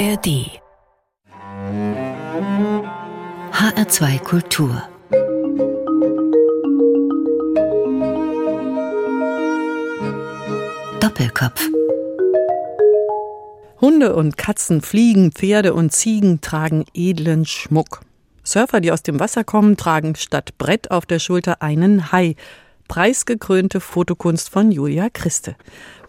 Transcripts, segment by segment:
ARD HR2 Kultur Doppelkopf Hunde und Katzen, Fliegen, Pferde und Ziegen tragen edlen Schmuck. Surfer, die aus dem Wasser kommen, tragen statt Brett auf der Schulter einen Hai. Preisgekrönte Fotokunst von Julia Christe.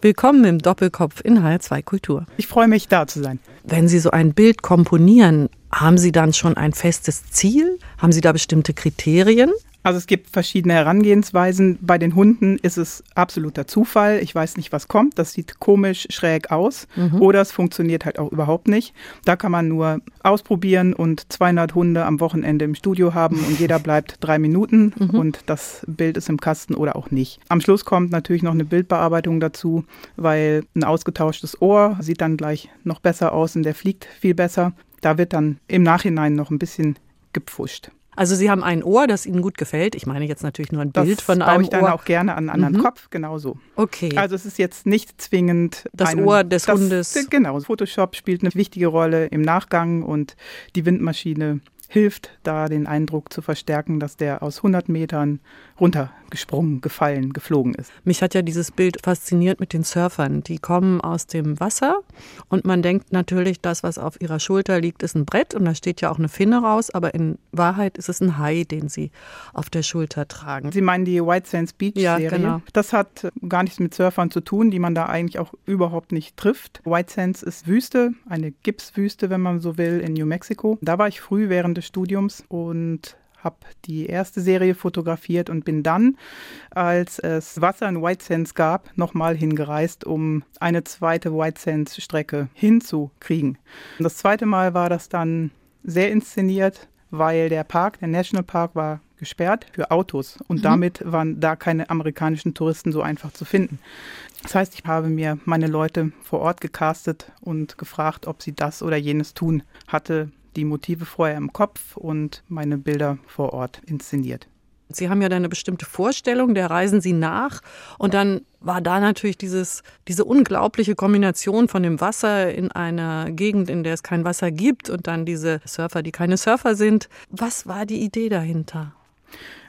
Willkommen im Doppelkopf in HR2 Kultur. Ich freue mich, da zu sein. Wenn Sie so ein Bild komponieren, haben Sie dann schon ein festes Ziel? Haben Sie da bestimmte Kriterien? Also es gibt verschiedene Herangehensweisen. Bei den Hunden ist es absoluter Zufall. Ich weiß nicht, was kommt. Das sieht komisch schräg aus. Mhm. Oder es funktioniert halt auch überhaupt nicht. Da kann man nur ausprobieren und 200 Hunde am Wochenende im Studio haben und jeder bleibt drei Minuten mhm. und das Bild ist im Kasten oder auch nicht. Am Schluss kommt natürlich noch eine Bildbearbeitung dazu, weil ein ausgetauschtes Ohr sieht dann gleich noch besser aus und der fliegt viel besser. Da wird dann im Nachhinein noch ein bisschen gepfuscht. Also Sie haben ein Ohr, das Ihnen gut gefällt. Ich meine jetzt natürlich nur ein Bild das von einem ich dann Ohr. auch gerne an einen anderen mhm. Kopf, genauso. Okay. Also es ist jetzt nicht zwingend das einen, Ohr des das, Hundes. Genau, Photoshop spielt eine wichtige Rolle im Nachgang und die Windmaschine hilft, da den Eindruck zu verstärken, dass der aus 100 Metern runtergesprungen, gefallen, geflogen ist. Mich hat ja dieses Bild fasziniert mit den Surfern. Die kommen aus dem Wasser und man denkt natürlich, das, was auf ihrer Schulter liegt, ist ein Brett und da steht ja auch eine Finne raus, aber in Wahrheit ist es ein Hai, den sie auf der Schulter tragen. Sie meinen die White Sands Beach Serie? Ja, genau. Das hat gar nichts mit Surfern zu tun, die man da eigentlich auch überhaupt nicht trifft. White Sands ist Wüste, eine Gipswüste, wenn man so will, in New Mexico. Da war ich früh während des Studiums und habe die erste Serie fotografiert und bin dann, als es Wasser in White Sands gab, nochmal hingereist, um eine zweite White Sands Strecke hinzukriegen. Und das zweite Mal war das dann sehr inszeniert, weil der Park, der National Park, war gesperrt für Autos und mhm. damit waren da keine amerikanischen Touristen so einfach zu finden. Das heißt, ich habe mir meine Leute vor Ort gecastet und gefragt, ob sie das oder jenes tun. Hatte die Motive vorher im Kopf und meine Bilder vor Ort inszeniert. Sie haben ja da eine bestimmte Vorstellung, der reisen Sie nach. Und dann war da natürlich dieses, diese unglaubliche Kombination von dem Wasser in einer Gegend, in der es kein Wasser gibt und dann diese Surfer, die keine Surfer sind. Was war die Idee dahinter?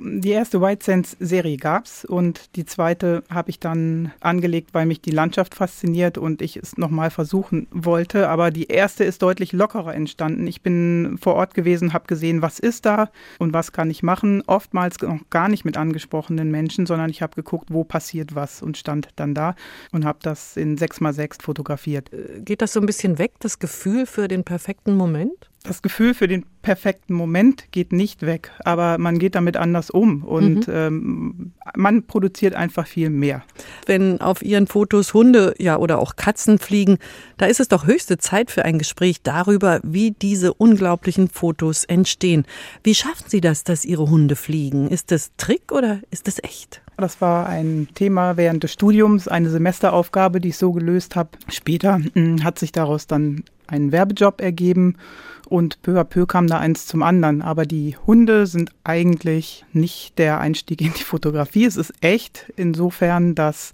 Die erste White Sands Serie gab's und die zweite habe ich dann angelegt, weil mich die Landschaft fasziniert und ich es nochmal versuchen wollte. Aber die erste ist deutlich lockerer entstanden. Ich bin vor Ort gewesen, habe gesehen, was ist da und was kann ich machen. Oftmals noch gar nicht mit angesprochenen Menschen, sondern ich habe geguckt, wo passiert was und stand dann da und habe das in 6x6 fotografiert. Äh, geht das so ein bisschen weg, das Gefühl für den perfekten Moment? das Gefühl für den perfekten Moment geht nicht weg, aber man geht damit anders um und mhm. ähm, man produziert einfach viel mehr. Wenn auf Ihren Fotos Hunde ja oder auch Katzen fliegen, da ist es doch höchste Zeit für ein Gespräch darüber, wie diese unglaublichen Fotos entstehen. Wie schaffen Sie das, dass Ihre Hunde fliegen? Ist das Trick oder ist das echt? Das war ein Thema während des Studiums, eine Semesteraufgabe, die ich so gelöst habe. Später hm, hat sich daraus dann ein Werbejob ergeben und peu à peu kam da eins zum anderen. Aber die Hunde sind eigentlich nicht der Einstieg in die Fotografie. Es ist echt insofern, dass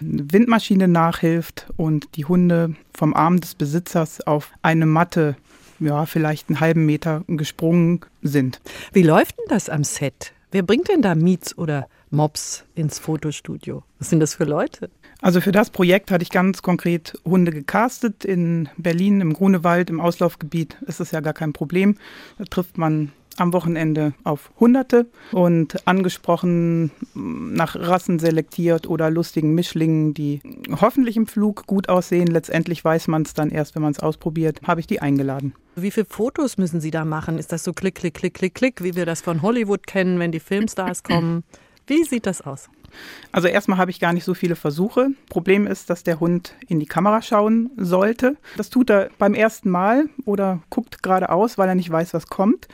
eine Windmaschine nachhilft und die Hunde vom Arm des Besitzers auf eine Matte ja, vielleicht einen halben Meter gesprungen sind. Wie läuft denn das am Set? Wer bringt denn da Miets oder Mops ins Fotostudio? Was sind das für Leute? Also für das Projekt hatte ich ganz konkret Hunde gecastet. In Berlin, im Grunewald, im Auslaufgebiet ist es ja gar kein Problem. Da trifft man am Wochenende auf Hunderte und angesprochen nach Rassen selektiert oder lustigen Mischlingen, die hoffentlich im Flug gut aussehen. Letztendlich weiß man es dann erst, wenn man es ausprobiert, habe ich die eingeladen. Wie viele Fotos müssen Sie da machen? Ist das so klick, klick, klick, klick, klick, wie wir das von Hollywood kennen, wenn die Filmstars kommen? Wie sieht das aus? Also erstmal habe ich gar nicht so viele Versuche. Problem ist, dass der Hund in die Kamera schauen sollte. Das tut er beim ersten Mal oder guckt geradeaus, weil er nicht weiß, was kommt.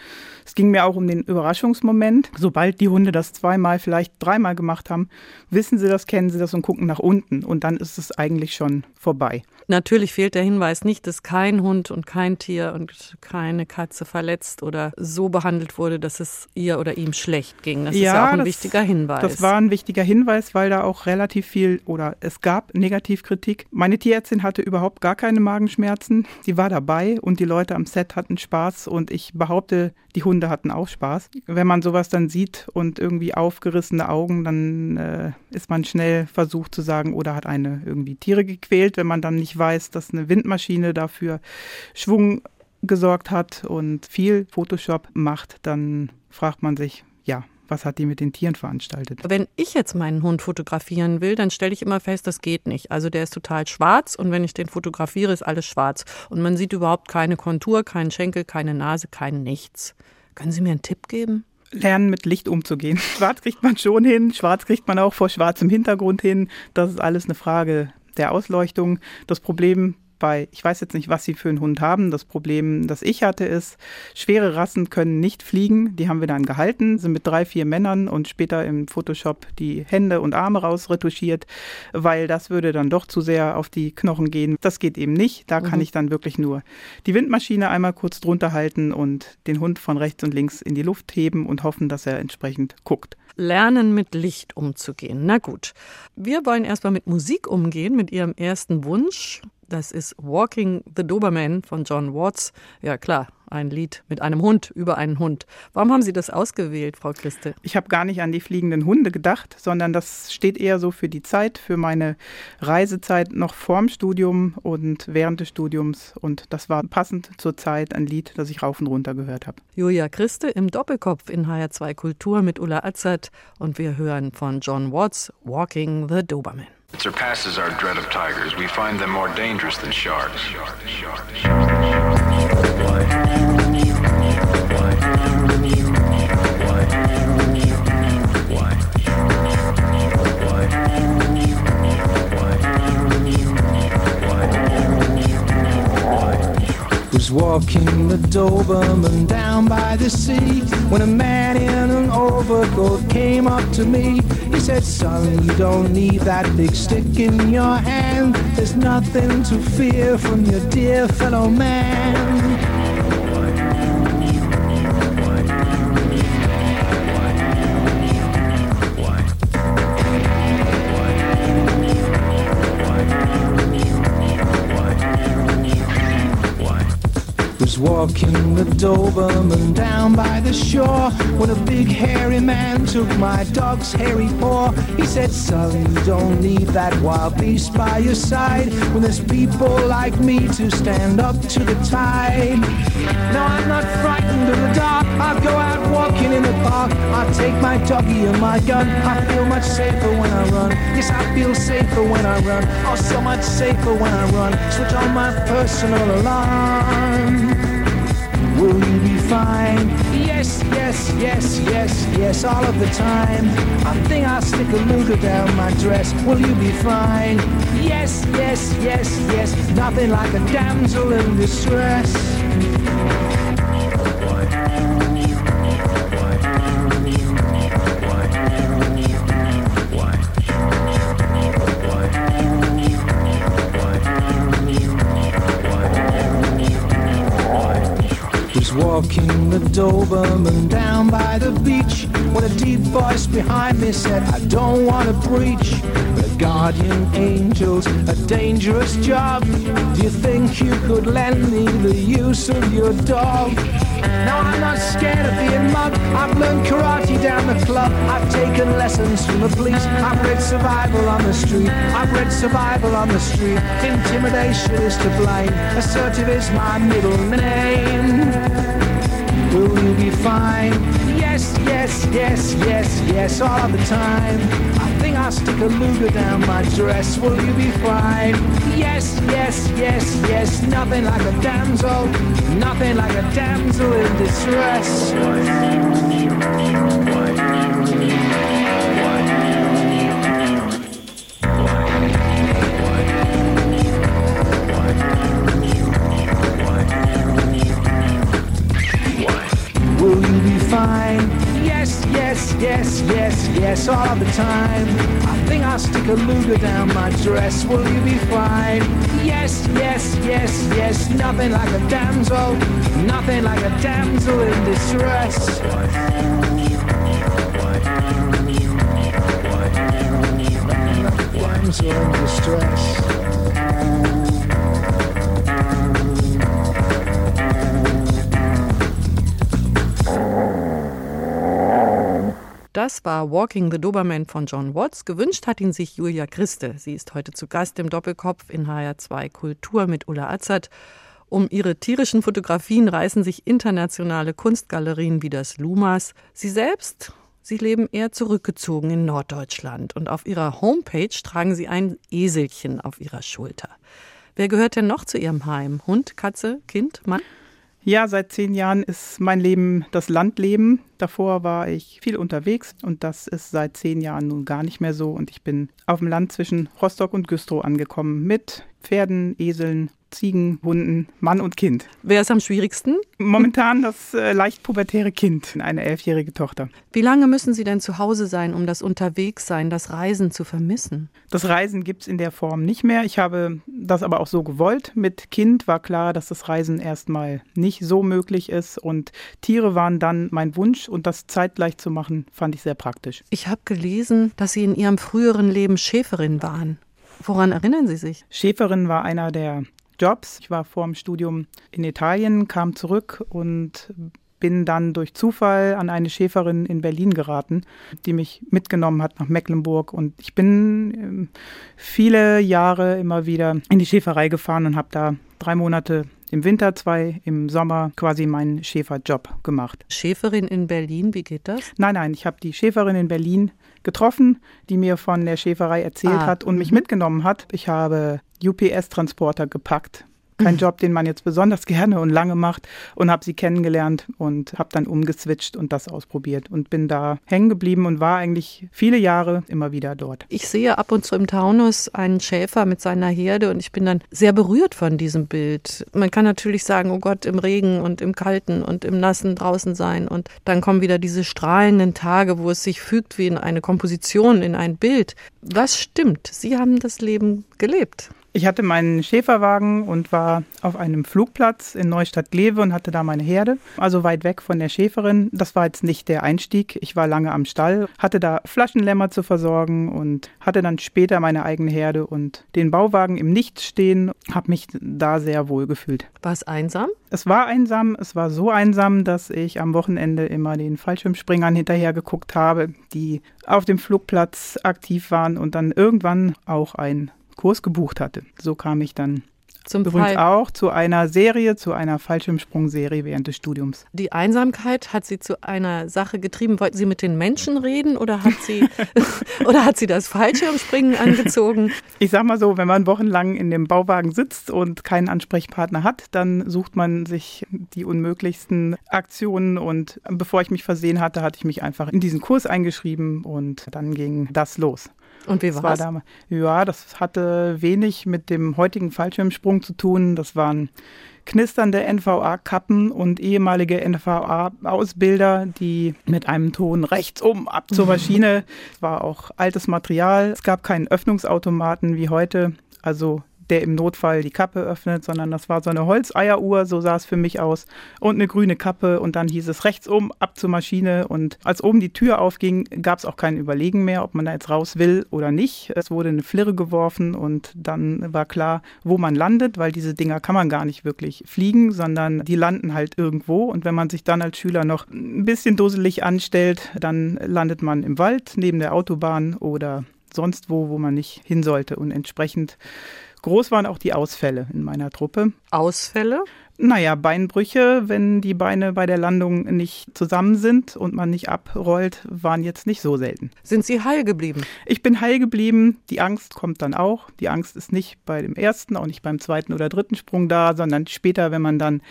Es ging mir auch um den Überraschungsmoment. Sobald die Hunde das zweimal, vielleicht dreimal gemacht haben, wissen sie das, kennen sie das und gucken nach unten. Und dann ist es eigentlich schon vorbei. Natürlich fehlt der Hinweis nicht, dass kein Hund und kein Tier und keine Katze verletzt oder so behandelt wurde, dass es ihr oder ihm schlecht ging. Das ja, ist ja auch ein das, wichtiger Hinweis. Das war ein wichtiger Hinweis, weil da auch relativ viel oder es gab Negativkritik. Meine Tierärztin hatte überhaupt gar keine Magenschmerzen. Sie war dabei und die Leute am Set hatten Spaß und ich behaupte, die Hunde hatten auch Spaß. Wenn man sowas dann sieht und irgendwie aufgerissene Augen, dann äh, ist man schnell versucht zu sagen, oder hat eine irgendwie Tiere gequält, wenn man dann nicht weiß, dass eine Windmaschine dafür Schwung gesorgt hat und viel Photoshop macht, dann fragt man sich, ja, was hat die mit den Tieren veranstaltet? Wenn ich jetzt meinen Hund fotografieren will, dann stelle ich immer fest, das geht nicht. Also der ist total schwarz und wenn ich den fotografiere, ist alles schwarz. Und man sieht überhaupt keine Kontur, keinen Schenkel, keine Nase, kein Nichts. Können Sie mir einen Tipp geben? Lernen mit Licht umzugehen. Schwarz kriegt man schon hin, schwarz kriegt man auch vor schwarzem Hintergrund hin. Das ist alles eine Frage der Ausleuchtung. Das Problem bei, ich weiß jetzt nicht, was sie für einen Hund haben. Das Problem, das ich hatte, ist, schwere Rassen können nicht fliegen. Die haben wir dann gehalten, sind mit drei, vier Männern und später im Photoshop die Hände und Arme rausretuschiert, weil das würde dann doch zu sehr auf die Knochen gehen. Das geht eben nicht. Da mhm. kann ich dann wirklich nur die Windmaschine einmal kurz drunter halten und den Hund von rechts und links in die Luft heben und hoffen, dass er entsprechend guckt. Lernen mit Licht umzugehen. Na gut. Wir wollen erstmal mit Musik umgehen, mit Ihrem ersten Wunsch. Das ist Walking the Doberman von John Watts. Ja klar, ein Lied mit einem Hund über einen Hund. Warum haben Sie das ausgewählt, Frau Christe? Ich habe gar nicht an die fliegenden Hunde gedacht, sondern das steht eher so für die Zeit, für meine Reisezeit noch vorm Studium und während des Studiums. Und das war passend zur Zeit ein Lied, das ich rauf und runter gehört habe. Julia Christe im Doppelkopf in HR2 Kultur mit Ulla Azad und wir hören von John Watts Walking the Doberman. It surpasses our dread of tigers. We find them more dangerous than sharks. Was walking the Doberman down by the sea when a man in an overcoat came up to me. He said, Son, you don't need that big stick in your hand. There's nothing to fear from your dear fellow man. Walking the Doberman down by the shore when a big hairy man took my dog's hairy paw. He said, you don't need that wild beast by your side when there's people like me to stand up to the tide. No, I'm not frightened of the dark. I'll go out walking in the park. I'll take my doggy and my gun. I feel much safer when I run. Yes, I feel safer when I run. Oh, so much safer when I run. Switch on my personal alarm. Will you be fine? Yes, yes, yes, yes, yes, all of the time. I think I'll stick a Luger down my dress. Will you be fine? Yes, yes, yes, yes, nothing like a damsel in distress. Doberman down by the beach when a deep voice behind me said, I don't want to preach. But guardian angels, a dangerous job. Do you think you could lend me the use of your dog? Now I'm not scared of being mugged. I've learned karate down the club. I've taken lessons from the police. I've read survival on the street. I've read survival on the street. Intimidation is to blame. Assertive is my middle name. Will you be fine? Yes, yes, yes, yes, yes, all the time. I think I'll stick a Luger down my dress. Will you be fine? Yes, yes, yes, yes, nothing like a damsel, nothing like a damsel in distress. Fine. Yes, yes, yes, yes, yes, all the time. I think I'll stick a Luger down my dress. Will you be fine? Yes, yes, yes, yes, nothing like a damsel, nothing like a damsel in distress. damsel in distress. Das war Walking the Doberman von John Watts. Gewünscht hat ihn sich Julia Christe. Sie ist heute zu Gast im Doppelkopf in HR2 Kultur mit Ulla Azad. Um ihre tierischen Fotografien reißen sich internationale Kunstgalerien wie das Lumas. Sie selbst, sie leben eher zurückgezogen in Norddeutschland und auf ihrer Homepage tragen sie ein Eselchen auf ihrer Schulter. Wer gehört denn noch zu ihrem Heim? Hund, Katze, Kind, Mann? Ja, seit zehn Jahren ist mein Leben das Landleben. Davor war ich viel unterwegs und das ist seit zehn Jahren nun gar nicht mehr so. Und ich bin auf dem Land zwischen Rostock und Güstrow angekommen mit Pferden, Eseln, Ziegen, Hunden, Mann und Kind. Wer ist am schwierigsten? Momentan das äh, leicht pubertäre Kind, eine elfjährige Tochter. Wie lange müssen Sie denn zu Hause sein, um das Unterwegssein, das Reisen zu vermissen? Das Reisen gibt es in der Form nicht mehr. Ich habe das aber auch so gewollt. Mit Kind war klar, dass das Reisen erstmal nicht so möglich ist. Und Tiere waren dann mein Wunsch und das zeitgleich zu machen, fand ich sehr praktisch. Ich habe gelesen, dass Sie in Ihrem früheren Leben Schäferin waren. Woran erinnern Sie sich? Schäferin war einer der Jobs. Ich war vor dem Studium in Italien, kam zurück und bin dann durch Zufall an eine Schäferin in Berlin geraten, die mich mitgenommen hat nach Mecklenburg. Und ich bin ähm, viele Jahre immer wieder in die Schäferei gefahren und habe da drei Monate im Winter, zwei im Sommer quasi meinen Schäferjob gemacht. Schäferin in Berlin, wie geht das? Nein, nein, ich habe die Schäferin in Berlin getroffen, die mir von der Schäferei erzählt Ah, hat und mich mitgenommen hat. Ich habe UPS-Transporter gepackt. Kein Job, den man jetzt besonders gerne und lange macht und habe sie kennengelernt und habe dann umgeswitcht und das ausprobiert und bin da hängen geblieben und war eigentlich viele Jahre immer wieder dort. Ich sehe ab und zu im Taunus einen Schäfer mit seiner Herde und ich bin dann sehr berührt von diesem Bild. Man kann natürlich sagen, oh Gott, im Regen und im Kalten und im Nassen draußen sein und dann kommen wieder diese strahlenden Tage, wo es sich fügt wie in eine Komposition, in ein Bild. Was stimmt? Sie haben das Leben gelebt. Ich hatte meinen Schäferwagen und war auf einem Flugplatz in Neustadt-Glewe und hatte da meine Herde, also weit weg von der Schäferin. Das war jetzt nicht der Einstieg. Ich war lange am Stall, hatte da Flaschenlämmer zu versorgen und hatte dann später meine eigene Herde und den Bauwagen im Nichts stehen, habe mich da sehr wohl gefühlt. War es einsam? Es war einsam, es war so einsam, dass ich am Wochenende immer den Fallschirmspringern hinterher geguckt habe, die auf dem Flugplatz aktiv waren und dann irgendwann auch ein Kurs gebucht hatte. So kam ich dann Zum übrigens Fall. auch zu einer Serie, zu einer Fallschirmsprungserie während des Studiums. Die Einsamkeit hat Sie zu einer Sache getrieben. Wollten Sie mit den Menschen reden oder hat Sie, oder hat Sie das Fallschirmspringen angezogen? Ich sag mal so, wenn man wochenlang in dem Bauwagen sitzt und keinen Ansprechpartner hat, dann sucht man sich die unmöglichsten Aktionen und bevor ich mich versehen hatte, hatte ich mich einfach in diesen Kurs eingeschrieben und dann ging das los. Und wie Das war ja, das hatte wenig mit dem heutigen Fallschirmsprung zu tun. Das waren knisternde NVA-Kappen und ehemalige NVA-Ausbilder, die mit einem Ton rechts um ab zur Maschine. Es war auch altes Material. Es gab keinen Öffnungsautomaten wie heute. Also der im Notfall die Kappe öffnet, sondern das war so eine Holzeieruhr, so sah es für mich aus, und eine grüne Kappe und dann hieß es rechts um, ab zur Maschine und als oben die Tür aufging, gab es auch kein Überlegen mehr, ob man da jetzt raus will oder nicht. Es wurde eine Flirre geworfen und dann war klar, wo man landet, weil diese Dinger kann man gar nicht wirklich fliegen, sondern die landen halt irgendwo und wenn man sich dann als Schüler noch ein bisschen dusselig anstellt, dann landet man im Wald neben der Autobahn oder sonst wo, wo man nicht hin sollte und entsprechend Groß waren auch die Ausfälle in meiner Truppe. Ausfälle? Naja, Beinbrüche, wenn die Beine bei der Landung nicht zusammen sind und man nicht abrollt, waren jetzt nicht so selten. Sind Sie heil geblieben? Ich bin heil geblieben. Die Angst kommt dann auch. Die Angst ist nicht bei dem ersten, auch nicht beim zweiten oder dritten Sprung da, sondern später, wenn man dann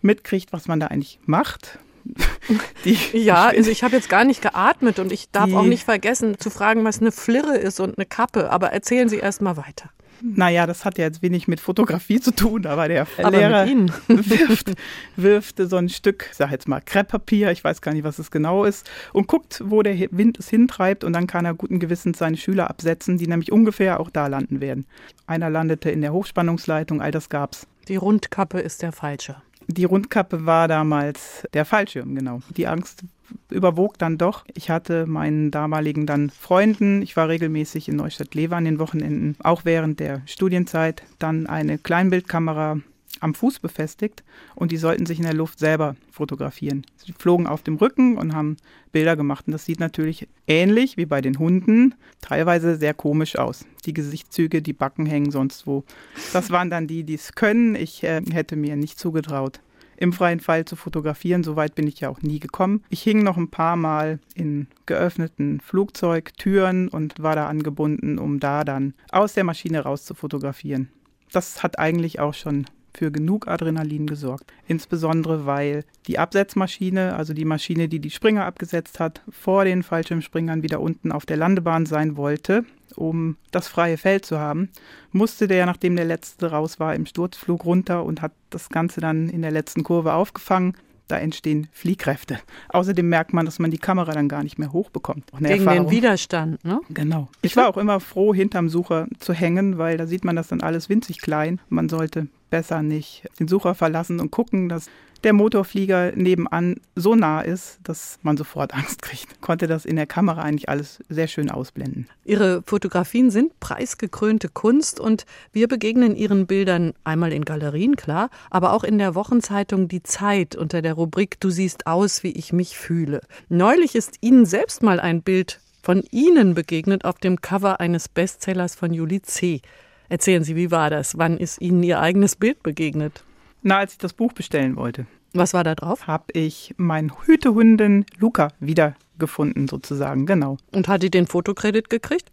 mitkriegt, was man da eigentlich macht. Die Ja, also ich habe jetzt gar nicht geatmet und ich darf Die- auch nicht vergessen zu fragen, was eine Flirre ist und eine Kappe. Aber erzählen Sie erst mal weiter. Naja, das hat ja jetzt wenig mit Fotografie zu tun, aber der Aber Lehrer wirft, wirft so ein Stück, ich sag jetzt mal Krepppapier, ich weiß gar nicht, was es genau ist, und guckt, wo der Wind es hintreibt und dann kann er guten Gewissens seine Schüler absetzen, die nämlich ungefähr auch da landen werden. Einer landete in der Hochspannungsleitung, all das gab's. Die Rundkappe ist der falsche. Die Rundkappe war damals der Fallschirm, genau. Die Angst überwog dann doch. Ich hatte meinen damaligen dann Freunden, ich war regelmäßig in Neustadt-Lever an den Wochenenden, auch während der Studienzeit, dann eine Kleinbildkamera am Fuß befestigt und die sollten sich in der Luft selber fotografieren. Sie flogen auf dem Rücken und haben Bilder gemacht. Und das sieht natürlich ähnlich wie bei den Hunden, teilweise sehr komisch aus. Die Gesichtszüge, die Backen hängen sonst wo. Das waren dann die, die es können. Ich äh, hätte mir nicht zugetraut, im freien Fall zu fotografieren. So weit bin ich ja auch nie gekommen. Ich hing noch ein paar Mal in geöffneten Flugzeugtüren und war da angebunden, um da dann aus der Maschine raus zu fotografieren. Das hat eigentlich auch schon für genug Adrenalin gesorgt. Insbesondere weil die Absetzmaschine, also die Maschine, die die Springer abgesetzt hat, vor den Fallschirmspringern wieder unten auf der Landebahn sein wollte, um das freie Feld zu haben, musste der, nachdem der letzte raus war, im Sturzflug runter und hat das Ganze dann in der letzten Kurve aufgefangen da entstehen Fliehkräfte. Außerdem merkt man, dass man die Kamera dann gar nicht mehr hochbekommt. Gegen Erfahrung. den Widerstand, ne? Genau. Ich war auch immer froh, hinterm Sucher zu hängen, weil da sieht man das dann alles winzig klein. Man sollte besser nicht den Sucher verlassen und gucken, dass der Motorflieger nebenan so nah ist, dass man sofort Angst kriegt. Konnte das in der Kamera eigentlich alles sehr schön ausblenden. Ihre Fotografien sind preisgekrönte Kunst und wir begegnen Ihren Bildern einmal in Galerien, klar, aber auch in der Wochenzeitung Die Zeit unter der Rubrik Du siehst aus, wie ich mich fühle. Neulich ist Ihnen selbst mal ein Bild von Ihnen begegnet auf dem Cover eines Bestsellers von Julie C. Erzählen Sie, wie war das? Wann ist Ihnen Ihr eigenes Bild begegnet? Na, als ich das Buch bestellen wollte. Was war da drauf? Habe ich meinen Hütehundin Luca wiedergefunden, sozusagen, genau. Und hat die den Fotokredit gekriegt?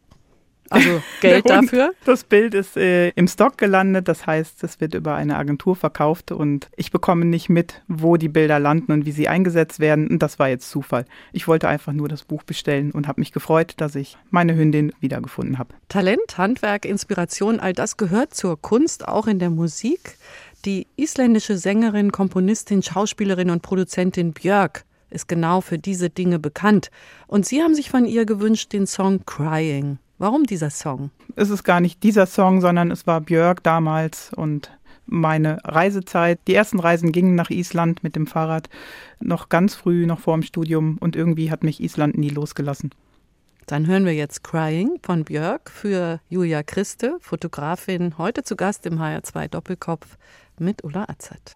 Also Geld dafür? Das Bild ist äh, im Stock gelandet, das heißt, es wird über eine Agentur verkauft und ich bekomme nicht mit, wo die Bilder landen und wie sie eingesetzt werden. Und das war jetzt Zufall. Ich wollte einfach nur das Buch bestellen und habe mich gefreut, dass ich meine Hündin wiedergefunden habe. Talent, Handwerk, Inspiration, all das gehört zur Kunst, auch in der Musik. Die isländische Sängerin, Komponistin, Schauspielerin und Produzentin Björk ist genau für diese Dinge bekannt. Und Sie haben sich von ihr gewünscht den Song Crying. Warum dieser Song? Es ist gar nicht dieser Song, sondern es war Björk damals und meine Reisezeit. Die ersten Reisen gingen nach Island mit dem Fahrrad noch ganz früh, noch vor dem Studium und irgendwie hat mich Island nie losgelassen. Dann hören wir jetzt Crying von Björk für Julia Christe, Fotografin, heute zu Gast im HR2 Doppelkopf mit Ulla Azad.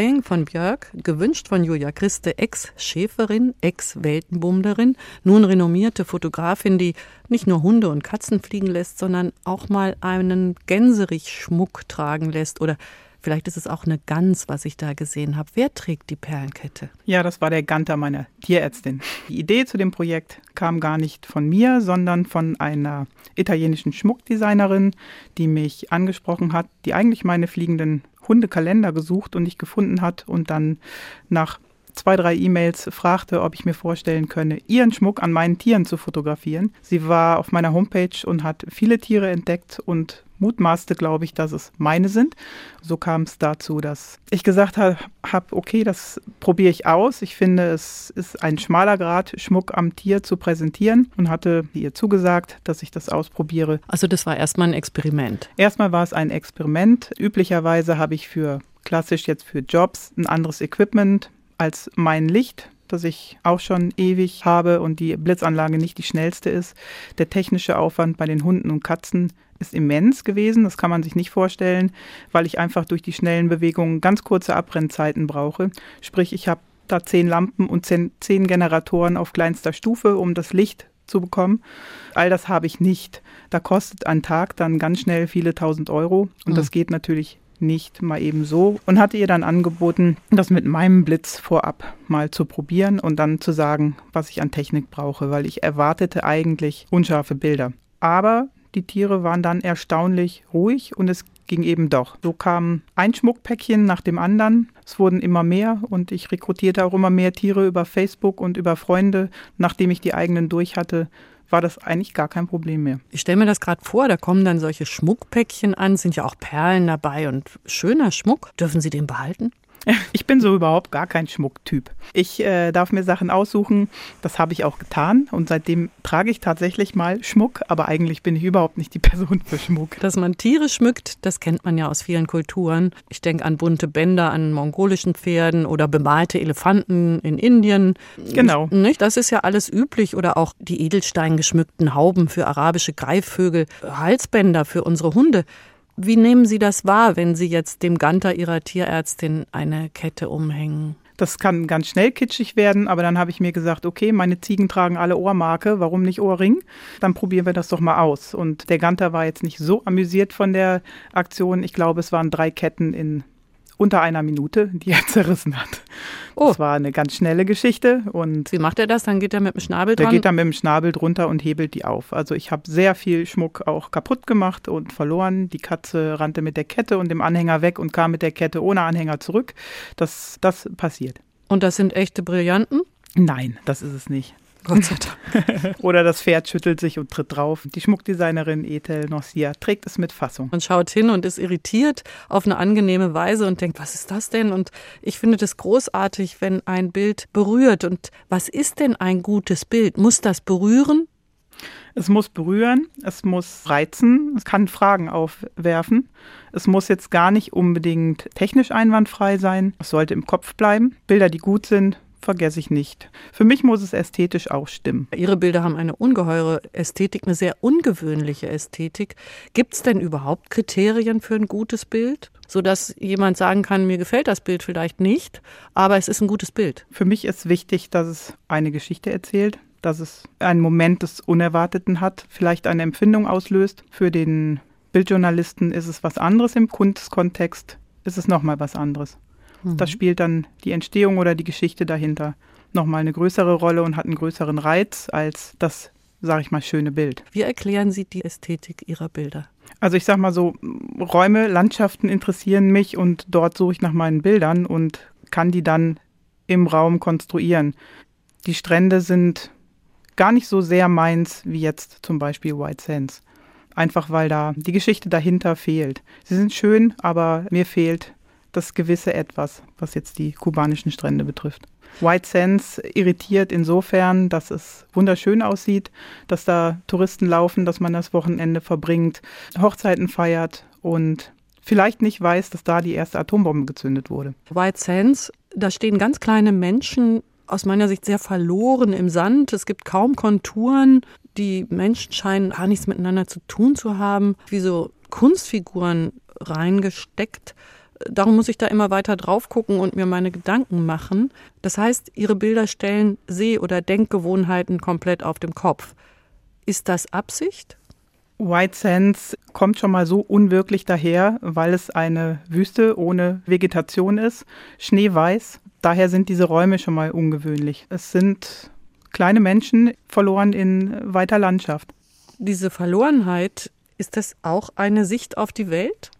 Crying von Björk, gewünscht von Julia Christe, Ex-Schäferin, Ex-Weltenbummlerin, nun renommierte Fotografin, die nicht nur Hunde und Katzen fliegen lässt, sondern auch mal einen Gänserich-Schmuck tragen lässt oder Vielleicht ist es auch eine Gans, was ich da gesehen habe. Wer trägt die Perlenkette? Ja, das war der Ganter meiner Tierärztin. Die Idee zu dem Projekt kam gar nicht von mir, sondern von einer italienischen Schmuckdesignerin, die mich angesprochen hat, die eigentlich meine fliegenden Hundekalender gesucht und nicht gefunden hat und dann nach zwei, drei E-Mails fragte, ob ich mir vorstellen könne, ihren Schmuck an meinen Tieren zu fotografieren. Sie war auf meiner Homepage und hat viele Tiere entdeckt und mutmaßte, glaube ich, dass es meine sind. So kam es dazu, dass ich gesagt habe, hab, okay, das probiere ich aus. Ich finde, es ist ein schmaler Grad, Schmuck am Tier zu präsentieren und hatte ihr zugesagt, dass ich das ausprobiere. Also das war erstmal ein Experiment. Erstmal war es ein Experiment. Üblicherweise habe ich für klassisch jetzt für Jobs ein anderes Equipment als mein Licht das ich auch schon ewig habe und die Blitzanlage nicht die schnellste ist. Der technische Aufwand bei den Hunden und Katzen ist immens gewesen. Das kann man sich nicht vorstellen, weil ich einfach durch die schnellen Bewegungen ganz kurze Abbrennzeiten brauche. Sprich, ich habe da zehn Lampen und zehn, zehn Generatoren auf kleinster Stufe, um das Licht zu bekommen. All das habe ich nicht. Da kostet ein Tag dann ganz schnell viele tausend Euro und mhm. das geht natürlich nicht mal eben so und hatte ihr dann angeboten, das mit meinem Blitz vorab mal zu probieren und dann zu sagen, was ich an Technik brauche, weil ich erwartete eigentlich unscharfe Bilder. Aber die Tiere waren dann erstaunlich ruhig und es ging eben doch. So kam ein Schmuckpäckchen nach dem anderen. Es wurden immer mehr und ich rekrutierte auch immer mehr Tiere über Facebook und über Freunde. Nachdem ich die eigenen durch hatte, war das eigentlich gar kein Problem mehr. Ich stelle mir das gerade vor, da kommen dann solche Schmuckpäckchen an, sind ja auch Perlen dabei und schöner Schmuck. Dürfen Sie den behalten? Ich bin so überhaupt gar kein Schmucktyp. Ich äh, darf mir Sachen aussuchen. Das habe ich auch getan. Und seitdem trage ich tatsächlich mal Schmuck. Aber eigentlich bin ich überhaupt nicht die Person für Schmuck. Dass man Tiere schmückt, das kennt man ja aus vielen Kulturen. Ich denke an bunte Bänder an mongolischen Pferden oder bemalte Elefanten in Indien. Genau. Nicht? Das ist ja alles üblich. Oder auch die Edelstein geschmückten Hauben für arabische Greifvögel, Halsbänder für unsere Hunde. Wie nehmen Sie das wahr, wenn Sie jetzt dem Ganter Ihrer Tierärztin eine Kette umhängen? Das kann ganz schnell kitschig werden, aber dann habe ich mir gesagt, okay, meine Ziegen tragen alle Ohrmarke, warum nicht Ohrring? Dann probieren wir das doch mal aus. Und der Ganter war jetzt nicht so amüsiert von der Aktion. Ich glaube, es waren drei Ketten in unter einer Minute, die er zerrissen hat. Oh. Das war eine ganz schnelle Geschichte. Und Wie macht er das? Dann geht er mit dem Schnabel dran? Der geht dann mit dem Schnabel drunter und hebelt die auf. Also ich habe sehr viel Schmuck auch kaputt gemacht und verloren. Die Katze rannte mit der Kette und dem Anhänger weg und kam mit der Kette ohne Anhänger zurück. Das, das passiert. Und das sind echte Brillanten? Nein, das ist es nicht. Gott sei Dank. Oder das Pferd schüttelt sich und tritt drauf. Die Schmuckdesignerin Ethel Norcia trägt es mit Fassung. Man schaut hin und ist irritiert auf eine angenehme Weise und denkt, was ist das denn? Und ich finde das großartig, wenn ein Bild berührt. Und was ist denn ein gutes Bild? Muss das berühren? Es muss berühren, es muss reizen, es kann Fragen aufwerfen. Es muss jetzt gar nicht unbedingt technisch einwandfrei sein. Es sollte im Kopf bleiben. Bilder, die gut sind, vergesse ich nicht. Für mich muss es ästhetisch auch stimmen. Ihre Bilder haben eine ungeheure Ästhetik, eine sehr ungewöhnliche Ästhetik. Gibt es denn überhaupt Kriterien für ein gutes Bild? sodass jemand sagen kann, mir gefällt das Bild vielleicht nicht, aber es ist ein gutes Bild. Für mich ist wichtig, dass es eine Geschichte erzählt, dass es einen Moment des Unerwarteten hat, vielleicht eine Empfindung auslöst. Für den Bildjournalisten ist es was anderes, im Kunstkontext ist es nochmal was anderes. Mhm. Das spielt dann die Entstehung oder die Geschichte dahinter nochmal eine größere Rolle und hat einen größeren Reiz als das, sage ich mal, schöne Bild. Wie erklären Sie die Ästhetik Ihrer Bilder? Also ich sage mal so, Räume, Landschaften interessieren mich und dort suche ich nach meinen Bildern und kann die dann im Raum konstruieren. Die Strände sind gar nicht so sehr meins wie jetzt zum Beispiel White Sands. Einfach weil da die Geschichte dahinter fehlt. Sie sind schön, aber mir fehlt das gewisse Etwas, was jetzt die kubanischen Strände betrifft. White Sands irritiert insofern, dass es wunderschön aussieht, dass da Touristen laufen, dass man das Wochenende verbringt, Hochzeiten feiert und vielleicht nicht weiß, dass da die erste Atombombe gezündet wurde. White Sands, da stehen ganz kleine Menschen, aus meiner Sicht sehr verloren im Sand. Es gibt kaum Konturen. Die Menschen scheinen gar nichts miteinander zu tun zu haben, wie so Kunstfiguren reingesteckt. Darum muss ich da immer weiter drauf gucken und mir meine Gedanken machen. Das heißt, Ihre Bilder stellen Seh- oder Denkgewohnheiten komplett auf dem Kopf. Ist das Absicht? White Sands kommt schon mal so unwirklich daher, weil es eine Wüste ohne Vegetation ist, schneeweiß. Daher sind diese Räume schon mal ungewöhnlich. Es sind kleine Menschen verloren in weiter Landschaft. Diese Verlorenheit, ist das auch eine Sicht auf die Welt?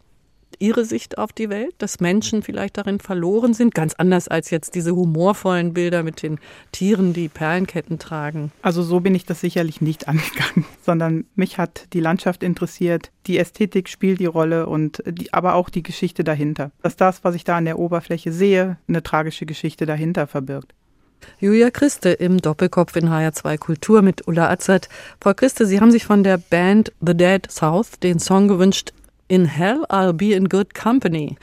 Ihre Sicht auf die Welt, dass Menschen vielleicht darin verloren sind, ganz anders als jetzt diese humorvollen Bilder mit den Tieren, die Perlenketten tragen. Also so bin ich das sicherlich nicht angegangen, sondern mich hat die Landschaft interessiert, die Ästhetik spielt die Rolle und die, aber auch die Geschichte dahinter. Dass das, was ich da an der Oberfläche sehe, eine tragische Geschichte dahinter verbirgt. Julia Christe im Doppelkopf in HR2 Kultur mit Ulla Azad. Frau Christe, Sie haben sich von der Band The Dead South den Song gewünscht, In Hell I'll Be in Good Company.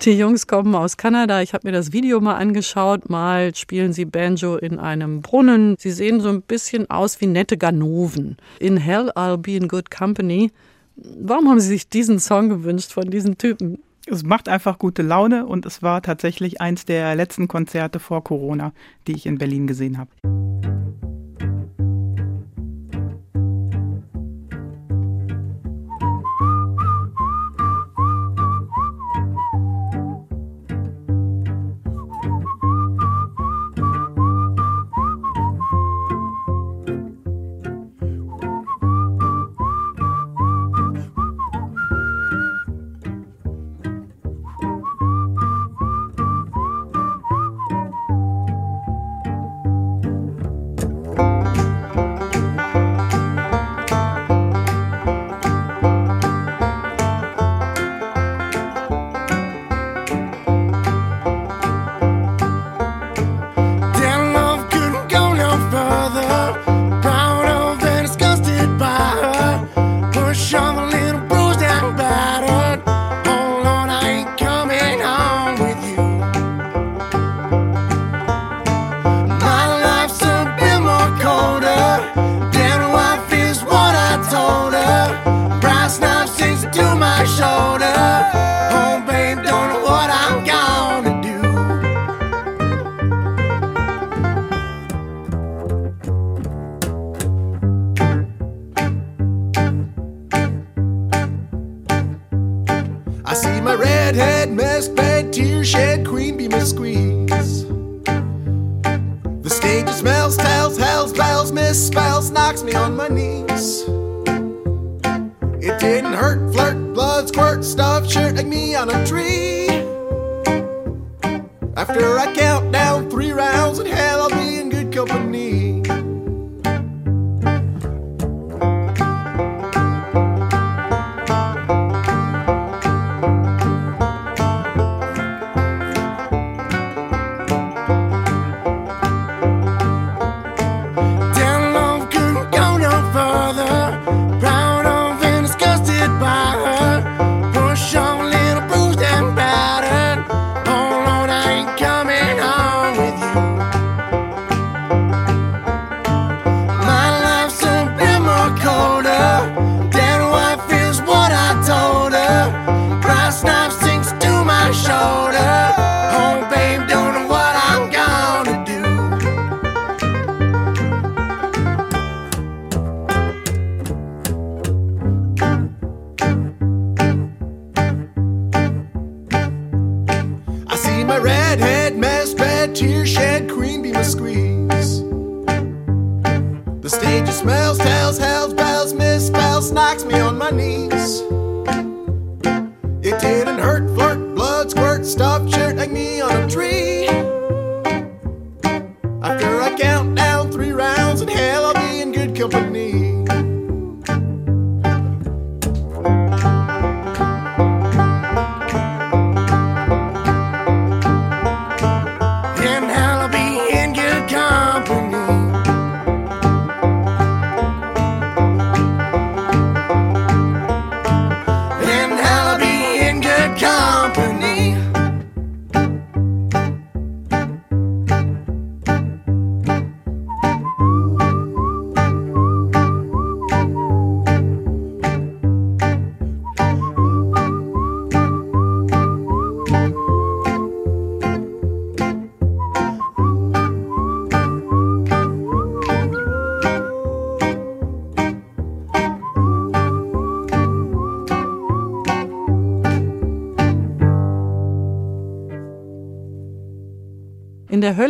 Die Jungs kommen aus Kanada. Ich habe mir das Video mal angeschaut. Mal spielen sie Banjo in einem Brunnen. Sie sehen so ein bisschen aus wie nette Ganoven. In Hell I'll Be in Good Company. Warum haben Sie sich diesen Song gewünscht von diesen Typen? Es macht einfach gute Laune und es war tatsächlich eins der letzten Konzerte vor Corona, die ich in Berlin gesehen habe.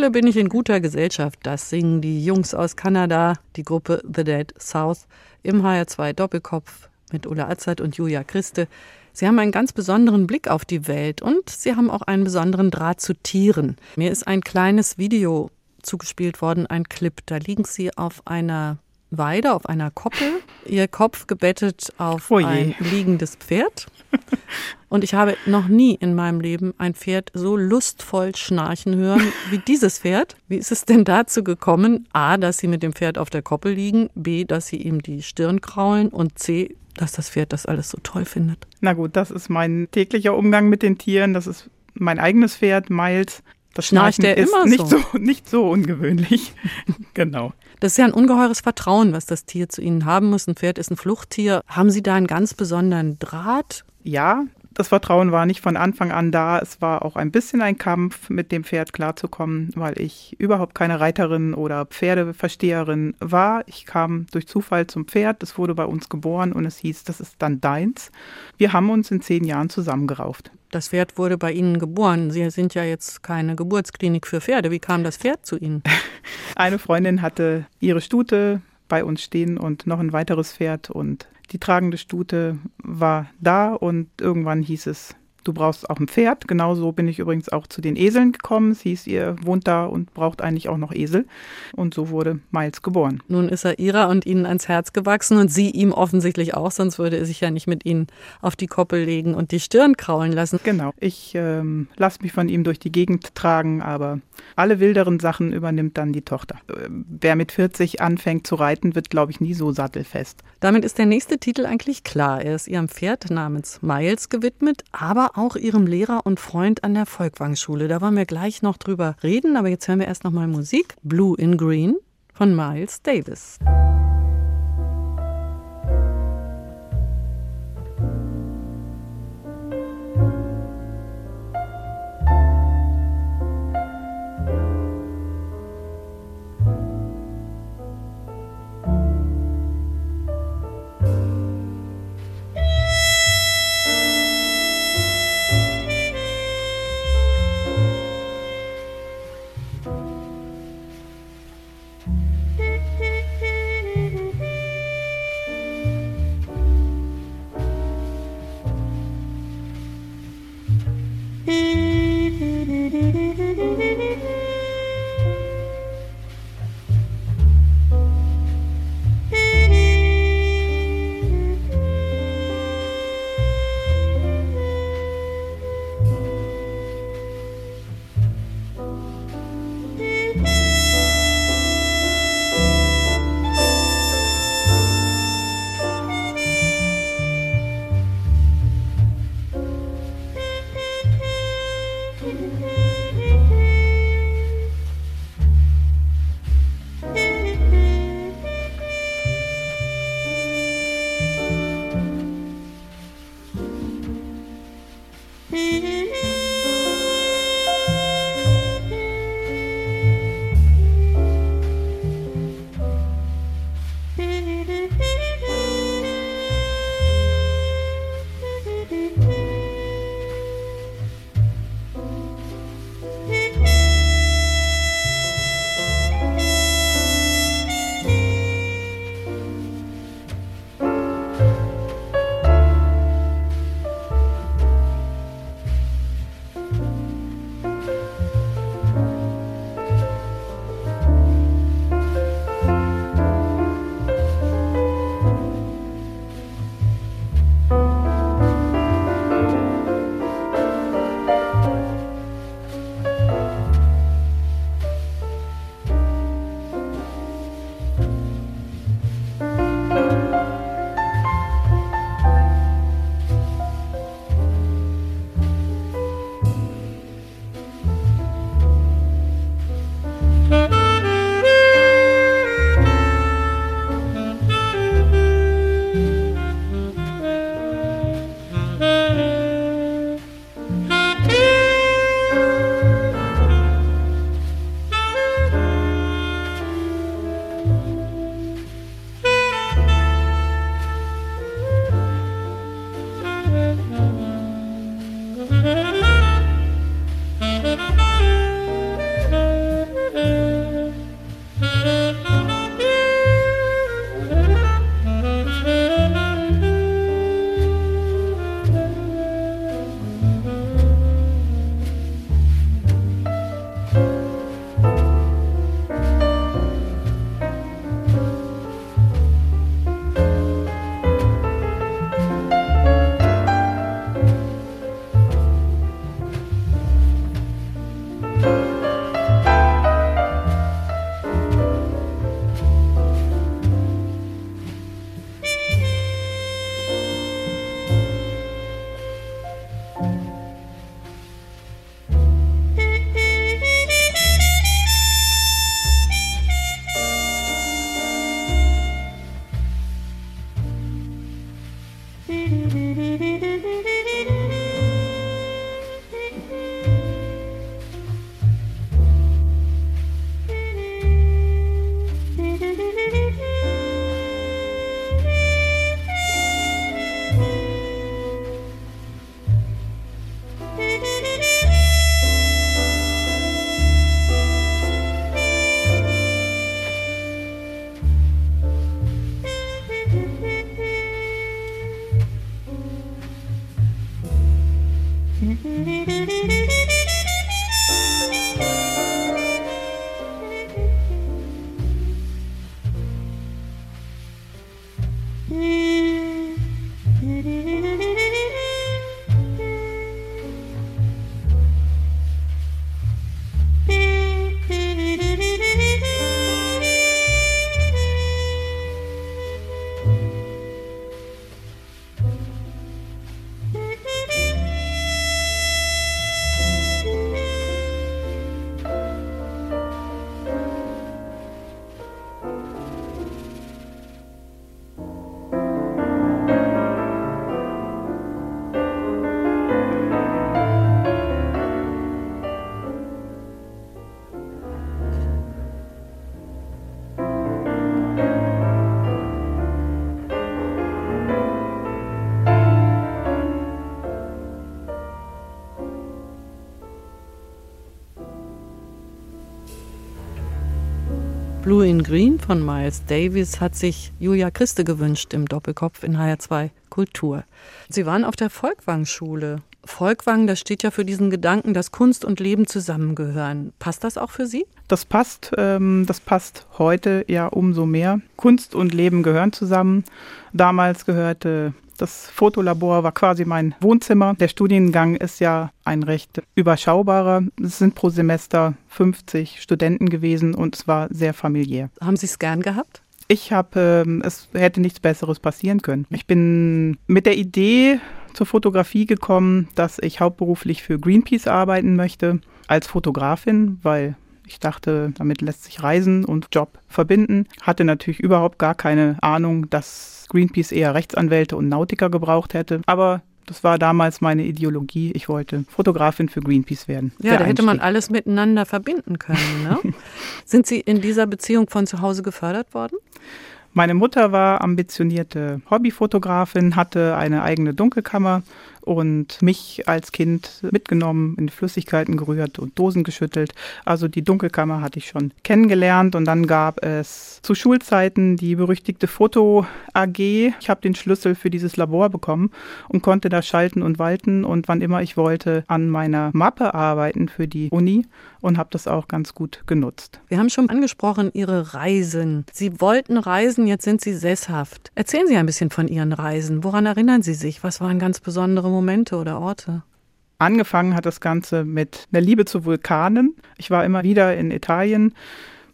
Hölle bin ich in guter Gesellschaft. Das singen die Jungs aus Kanada, die Gruppe The Dead South, im HR2 Doppelkopf mit Ulla Azad und Julia Christe. Sie haben einen ganz besonderen Blick auf die Welt und sie haben auch einen besonderen Draht zu Tieren. Mir ist ein kleines Video zugespielt worden, ein Clip. Da liegen sie auf einer Weide, auf einer Koppel, ihr Kopf gebettet auf Oh ein liegendes Pferd. Und ich habe noch nie in meinem Leben ein Pferd so lustvoll schnarchen hören wie dieses Pferd. Wie ist es denn dazu gekommen? A, dass sie mit dem Pferd auf der Koppel liegen, B, dass sie ihm die Stirn kraulen und C, dass das Pferd das alles so toll findet. Na gut, das ist mein täglicher Umgang mit den Tieren. Das ist mein eigenes Pferd, Miles. Das Schnarcht Schnarchen ist immer nicht so? so nicht so ungewöhnlich. genau. Das ist ja ein ungeheures Vertrauen, was das Tier zu Ihnen haben muss. Ein Pferd ist ein Fluchttier. Haben Sie da einen ganz besonderen Draht? Ja, das Vertrauen war nicht von Anfang an da. Es war auch ein bisschen ein Kampf, mit dem Pferd klarzukommen, weil ich überhaupt keine Reiterin oder Pferdeversteherin war. Ich kam durch Zufall zum Pferd. Es wurde bei uns geboren und es hieß, das ist dann deins. Wir haben uns in zehn Jahren zusammengerauft. Das Pferd wurde bei Ihnen geboren. Sie sind ja jetzt keine Geburtsklinik für Pferde. Wie kam das Pferd zu Ihnen? Eine Freundin hatte ihre Stute bei uns stehen und noch ein weiteres Pferd und die tragende Stute war da und irgendwann hieß es, du brauchst auch ein Pferd. Genauso bin ich übrigens auch zu den Eseln gekommen. Es hieß, ihr wohnt da und braucht eigentlich auch noch Esel. Und so wurde Miles geboren. Nun ist er Ihrer und Ihnen ans Herz gewachsen und Sie ihm offensichtlich auch, sonst würde er sich ja nicht mit Ihnen auf die Koppel legen und die Stirn kraulen lassen. Genau. Ich ähm, lasse mich von ihm durch die Gegend tragen, aber alle wilderen Sachen übernimmt dann die Tochter. Äh, wer mit 40 anfängt zu reiten, wird, glaube ich, nie so sattelfest. Damit ist der nächste Titel eigentlich klar. Er ist Ihrem Pferd namens Miles gewidmet, aber auch Ihrem Lehrer und Freund an der Volkwang-Schule. Da wollen wir gleich noch drüber reden, aber jetzt hören wir erst noch mal Musik. Blue in Green von Miles Davis. Blue in Green von Miles Davis hat sich Julia Christe gewünscht im Doppelkopf in HR2 Kultur. Sie waren auf der Volkwang-Schule. Volkwang, das steht ja für diesen Gedanken, dass Kunst und Leben zusammengehören. Passt das auch für Sie? Das passt, ähm, das passt heute ja umso mehr. Kunst und Leben gehören zusammen. Damals gehörte das Fotolabor war quasi mein Wohnzimmer. Der Studiengang ist ja ein recht überschaubarer. Es sind pro Semester 50 Studenten gewesen und es war sehr familiär. Haben Sie es gern gehabt? Ich habe, ähm, es hätte nichts Besseres passieren können. Ich bin mit der Idee zur Fotografie gekommen, dass ich hauptberuflich für Greenpeace arbeiten möchte als Fotografin, weil ich dachte, damit lässt sich Reisen und Job verbinden. Hatte natürlich überhaupt gar keine Ahnung, dass Greenpeace eher Rechtsanwälte und Nautiker gebraucht hätte. Aber das war damals meine Ideologie. Ich wollte Fotografin für Greenpeace werden. Ja, da hätte man alles miteinander verbinden können. Ne? Sind Sie in dieser Beziehung von zu Hause gefördert worden? Meine Mutter war ambitionierte Hobbyfotografin, hatte eine eigene Dunkelkammer und mich als Kind mitgenommen, in Flüssigkeiten gerührt und Dosen geschüttelt. Also die Dunkelkammer hatte ich schon kennengelernt und dann gab es zu Schulzeiten die berüchtigte Foto AG. Ich habe den Schlüssel für dieses Labor bekommen und konnte da schalten und walten und wann immer ich wollte an meiner Mappe arbeiten für die Uni und habe das auch ganz gut genutzt. Wir haben schon angesprochen, Ihre Reisen. Sie wollten reisen, jetzt sind Sie sesshaft. Erzählen Sie ein bisschen von Ihren Reisen. Woran erinnern Sie sich? Was waren ganz besondere Momente oder Orte? Angefangen hat das Ganze mit einer Liebe zu Vulkanen. Ich war immer wieder in Italien,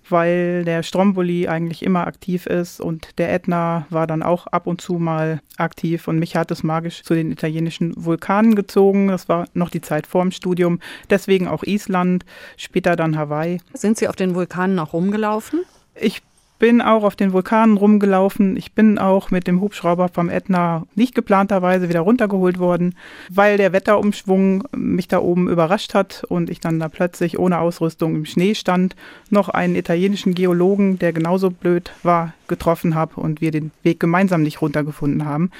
weil der Stromboli eigentlich immer aktiv ist und der Ätna war dann auch ab und zu mal aktiv und mich hat es magisch zu den italienischen Vulkanen gezogen. Das war noch die Zeit vorm Studium, deswegen auch Island, später dann Hawaii. Sind Sie auf den Vulkanen auch rumgelaufen? Ich bin auch auf den Vulkanen rumgelaufen. Ich bin auch mit dem Hubschrauber vom Ätna nicht geplanterweise wieder runtergeholt worden, weil der Wetterumschwung mich da oben überrascht hat und ich dann da plötzlich ohne Ausrüstung im Schnee stand, noch einen italienischen Geologen, der genauso blöd war, getroffen habe und wir den Weg gemeinsam nicht runtergefunden haben.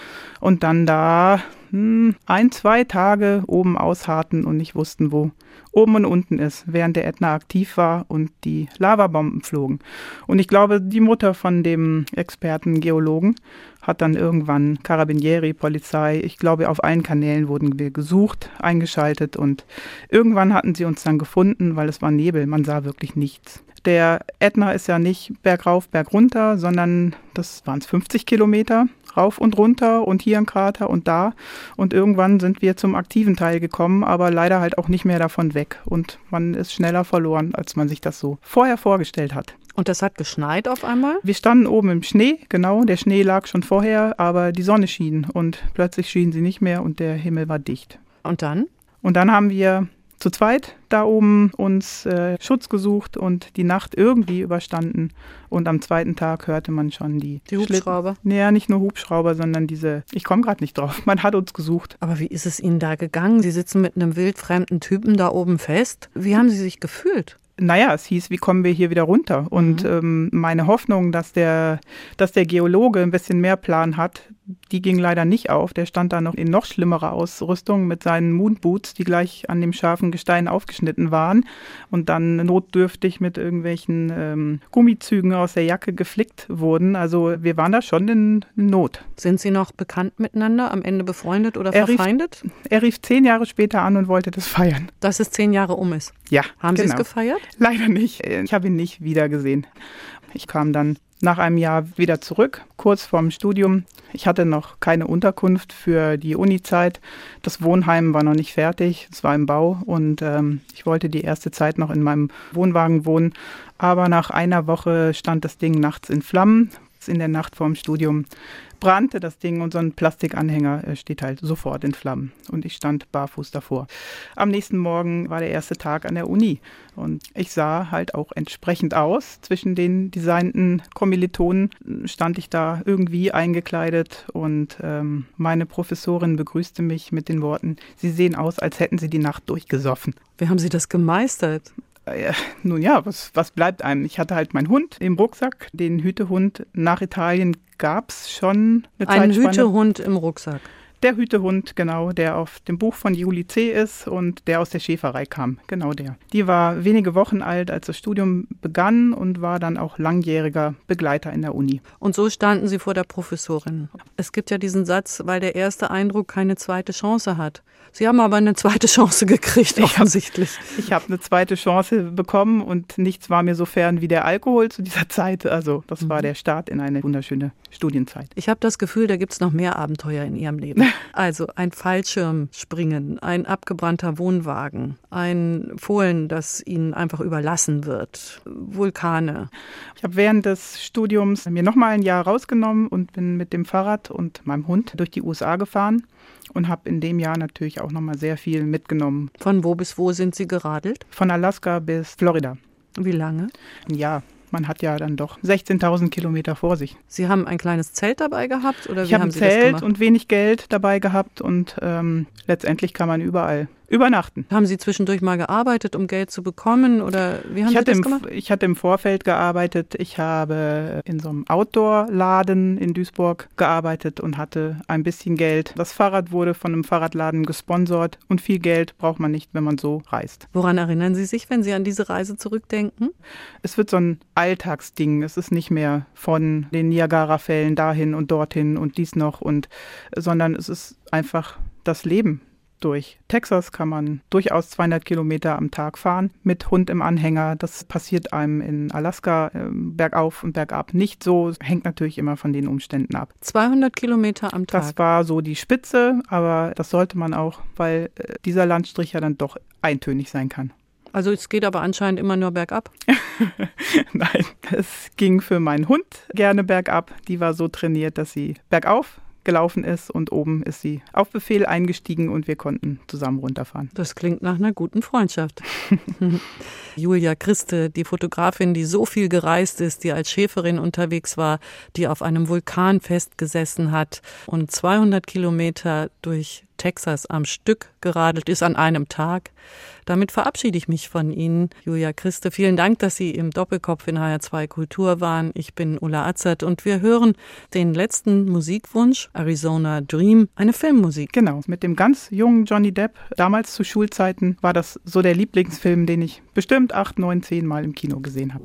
Und dann da hm, ein, zwei Tage oben ausharten und nicht wussten, wo oben und unten ist, während der Ätna aktiv war und die Lavabomben flogen. Und ich glaube, die Mutter von dem Experten Geologen hat dann irgendwann Carabinieri, Polizei, ich glaube, auf allen Kanälen wurden wir gesucht, eingeschaltet und irgendwann hatten sie uns dann gefunden, weil es war Nebel, man sah wirklich nichts. Der Ätna ist ja nicht bergauf, bergunter, sondern das waren es 50 Kilometer rauf und runter und hier ein Krater und da. Und irgendwann sind wir zum aktiven Teil gekommen, aber leider halt auch nicht mehr davon weg. Und man ist schneller verloren, als man sich das so vorher vorgestellt hat. Und das hat geschneit auf einmal? Wir standen oben im Schnee, genau, der Schnee lag schon vorher, aber die Sonne schien und plötzlich schien sie nicht mehr und der Himmel war dicht. Und dann? Und dann haben wir zu zweit da oben uns äh, Schutz gesucht und die Nacht irgendwie überstanden. Und am zweiten Tag hörte man schon die, Die Hubschrauber? Schlitten. Ja, nicht nur Hubschrauber, sondern diese, ich komme gerade nicht drauf, man hat uns gesucht. Aber wie ist es Ihnen da gegangen? Sie sitzen mit einem wildfremden Typen da oben fest. Wie haben Sie sich gefühlt? Naja, es hieß, wie kommen wir hier wieder runter? Und ähm, meine Hoffnung, dass der, dass der Geologe ein bisschen mehr Plan hat, Die ging leider nicht auf. Der stand da noch in noch schlimmerer Ausrüstung mit seinen Moonboots, die gleich an dem scharfen Gestein aufgeschnitten waren und dann notdürftig mit irgendwelchen ähm, Gummizügen aus der Jacke geflickt wurden. Also wir waren da schon in Not. Sind Sie noch bekannt miteinander, am Ende befreundet oder Er rief- verfeindet? Er rief zehn Jahre später an und wollte das feiern. Dass es zehn Jahre um ist. Ja, Haben Sie genau. es gefeiert? Leider nicht. Ich habe ihn nicht wiedergesehen. Ich kam dann nach einem Jahr wieder zurück, kurz vorm Studium. Ich hatte noch keine Unterkunft für die Uni-Zeit. Das Wohnheim war noch nicht fertig, es war im Bau und ähm, ich wollte die erste Zeit noch in meinem Wohnwagen wohnen. Aber nach einer Woche stand das Ding nachts in Flammen. In der Nacht vorm Studium brannte das Ding und so ein Plastikanhänger äh, steht halt sofort in Flammen. Und ich stand barfuß davor. Am nächsten Morgen war der erste Tag an der Uni und ich sah halt auch entsprechend aus. Zwischen den designten Kommilitonen stand ich da irgendwie eingekleidet und ähm, meine Professorin begrüßte mich mit den Worten, Sie sehen aus, als hätten Sie die Nacht durchgesoffen. Wie haben Sie das gemeistert? Äh, nun ja, was, was bleibt einem? Ich hatte halt meinen Hund im Rucksack, den Hütehund. Nach Italien gab's schon eine Ein Zeitspanne. Hütehund im Rucksack. Der Hütehund, genau, der auf dem Buch von Juli C. ist und der aus der Schäferei kam. Genau der. Die war wenige Wochen alt, als das Studium begann und war dann auch langjähriger Begleiter in der Uni. Und so standen Sie vor der Professorin. Es gibt ja diesen Satz, weil der erste Eindruck keine zweite Chance hat. Sie haben aber eine zweite Chance gekriegt, Ich hab- offensichtlich. Ich habe eine zweite Chance bekommen und nichts war mir so fern wie der Alkohol zu dieser Zeit. Also das war der Start in eine wunderschöne Studienzeit. Ich habe das Gefühl, da gibt es noch mehr Abenteuer in Ihrem Leben. Also ein Fallschirmspringen, ein abgebrannter Wohnwagen, ein Fohlen, das Ihnen einfach überlassen wird, Vulkane. Ich habe während des Studiums mir nochmal ein Jahr rausgenommen und bin mit dem Fahrrad und meinem Hund durch die USA gefahren und habe in dem Jahr natürlich auch nochmal sehr viel mitgenommen. Von wo bis wo sind Sie geradelt? Von Alaska bis Florida. Wie lange? Ja, man hat ja dann doch 16.000 Kilometer vor sich. Sie haben ein kleines Zelt dabei gehabt oder Ich habe haben ein Zelt und wenig Geld dabei gehabt und ähm, letztendlich kann man überall übernachten. haben Sie zwischendurch mal gearbeitet, um Geld zu bekommen oder wie haben Ich Sie das im, gemacht? ich hatte im Vorfeld gearbeitet. Ich habe in so einem Outdoor-Laden in Duisburg gearbeitet und hatte ein bisschen Geld. Das Fahrrad wurde von einem Fahrradladen gesponsert und viel Geld braucht man nicht, wenn man so reist. Woran erinnern Sie sich, wenn Sie an diese Reise zurückdenken? Es wird so ein Alltagsding. Es ist nicht mehr von den Niagara-Fällen dahin und dorthin und dies noch und, sondern es ist einfach das Leben. Durch Texas kann man durchaus 200 Kilometer am Tag fahren mit Hund im Anhänger. Das passiert einem in Alaska ähm, bergauf und bergab nicht so. Hängt natürlich immer von den Umständen ab. 200 Kilometer am Tag. Das war so die Spitze, aber das sollte man auch, weil äh, dieser Landstrich ja dann doch eintönig sein kann. Also es geht aber anscheinend immer nur bergab. Nein, es ging für meinen Hund gerne bergab. Die war so trainiert, dass sie bergauf gelaufen ist und oben ist sie auf Befehl eingestiegen und wir konnten zusammen runterfahren. Das klingt nach einer guten Freundschaft. Julia Christe, die Fotografin, die so viel gereist ist, die als Schäferin unterwegs war, die auf einem Vulkan festgesessen hat und 200 Kilometer durch Texas am Stück geradelt ist an einem Tag. Damit verabschiede ich mich von Ihnen, Julia Christe. Vielen Dank, dass Sie im Doppelkopf in HR2 Kultur waren. Ich bin Ulla Azert und wir hören den letzten Musikwunsch, Arizona Dream, eine Filmmusik. Genau, mit dem ganz jungen Johnny Depp, damals zu Schulzeiten, war das so der Lieblingsfilm, den ich bestimmt acht, neun, zehn Mal im Kino gesehen habe.